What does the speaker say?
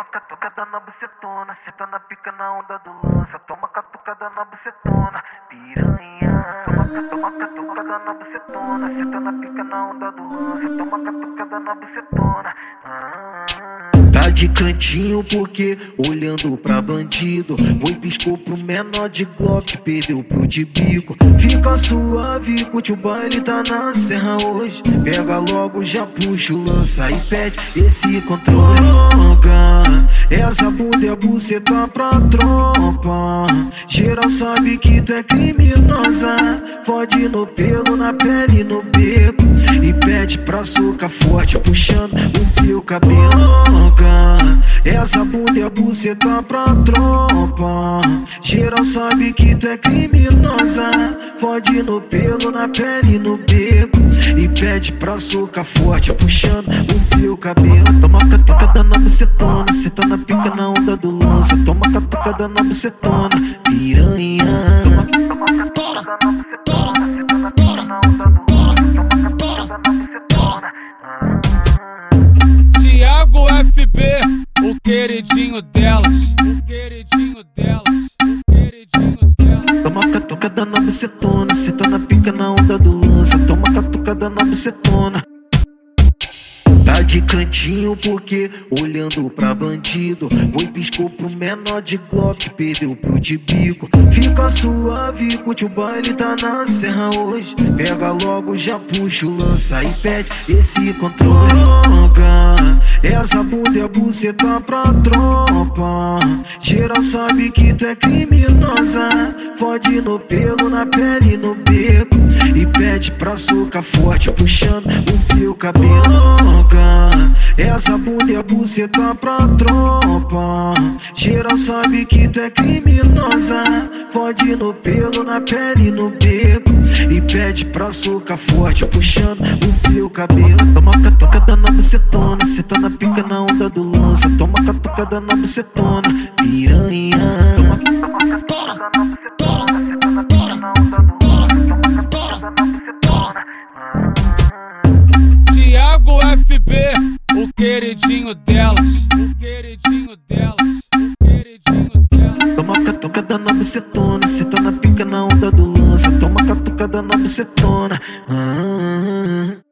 Toma catucada na bucetona, senta na pica na onda do lança. Toma catucada na bucetona, piranha. Toma, catucada na bucetona, senta na pica na onda do lança. Toma catucada na bucetona. Ah. Tá de cantinho porque olhando pra bandido. Oi, piscou pro menor de Glock, perdeu pro de bico. Fica suave, curte o baile, tá na serra hoje. Pega logo, já puxa o lança e pede esse controle. Essa bunda é buceta pra tropa. Geral sabe que tu é criminosa. Fode no pelo, na pele, no beco. E socar forte, puxando o seu cabelo. Essa bunda é buceta pra tropa. Geral sabe que tu é criminosa. Fode no pelo, na pele, no beco. E pede pra socar forte, puxando o seu cabelo. Toma catucada na bucetona, senta na pica na onda do lança. Toma catucada na bucetona, piranha. Tiago FB, o queridinho delas, o queridinho delas, o queridinho delas. Toma catucada na bucetona, senta na pica na onda do lança. Toma catucada na bucetona. De cantinho porque olhando pra bandido. Oi, piscou pro menor de Glock, perdeu pro de bico. Fica suave, curte o baile, tá na serra hoje. Pega logo, já puxa o lança e pede esse controle. Essa bunda é buceta pra tropa. Geral sabe que tu é criminosa. Fode no pelo, na pele, no beco. Pede pra socar forte, puxando o seu cabelo. Essa bunda é buceta pra tropa. Geral sabe que tu é criminosa. Fode no pelo, na pele, no beco. E pede pra socar forte, puxando o seu cabelo. Toma catucada na bucetona, senta na pica na onda do lança. Toma catucada na bucetona, piranha. Queridinho delas, o queridinho delas, o queridinho delas. Toma catucada na bucetona, senta na pica na onda do lança. Toma catucada na bucetona. Ah.